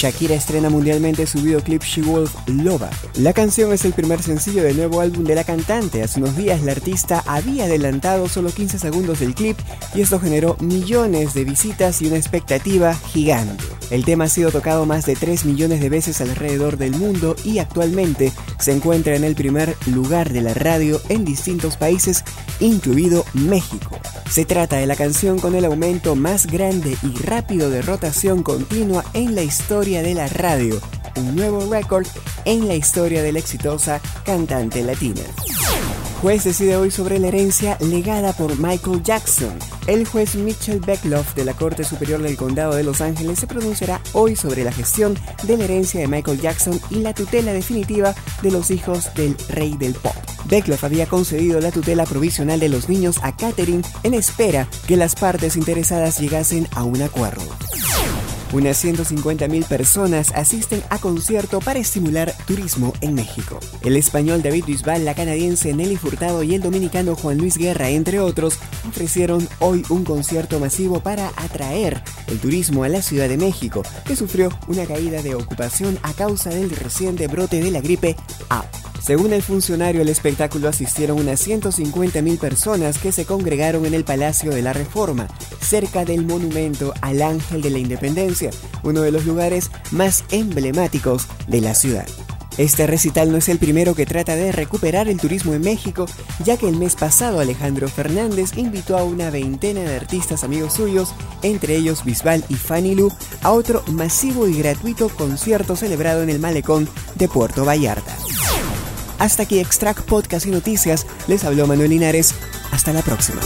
Shakira estrena mundialmente su videoclip She Wolf Loba. La canción es el primer sencillo del nuevo álbum de la cantante. Hace unos días la artista había adelantado solo 15 segundos del clip y esto generó millones de visitas y una expectativa gigante. El tema ha sido tocado más de 3 millones de veces alrededor del mundo y actualmente se encuentra en el primer lugar de la radio en distintos países, incluido México. Se trata de la canción con el aumento más grande y rápido de rotación continua en la historia de la radio, un nuevo récord en la historia de la exitosa cantante latina. Juez decide hoy sobre la herencia legada por Michael Jackson. El juez Mitchell Beckloff de la Corte Superior del Condado de Los Ángeles se pronunciará hoy sobre la gestión de la herencia de Michael Jackson y la tutela definitiva de los hijos del rey del pop. Beckloff había concedido la tutela provisional de los niños a Catherine en espera que las partes interesadas llegasen a un acuerdo. Unas 150.000 personas asisten a concierto para estimular turismo en México. El español David Bisbal, la canadiense Nelly Furtado y el dominicano Juan Luis Guerra, entre otros, ofrecieron hoy un concierto masivo para atraer el turismo a la Ciudad de México, que sufrió una caída de ocupación a causa del reciente brote de la gripe A. Según el funcionario, el espectáculo asistieron unas 150.000 personas que se congregaron en el Palacio de la Reforma, cerca del monumento al Ángel de la Independencia, uno de los lugares más emblemáticos de la ciudad. Este recital no es el primero que trata de recuperar el turismo en México, ya que el mes pasado Alejandro Fernández invitó a una veintena de artistas amigos suyos, entre ellos Bisbal y Fanny Lu, a otro masivo y gratuito concierto celebrado en el malecón de Puerto Vallarta. Hasta aquí Extract Podcast y Noticias. Les habló Manuel Linares. Hasta la próxima.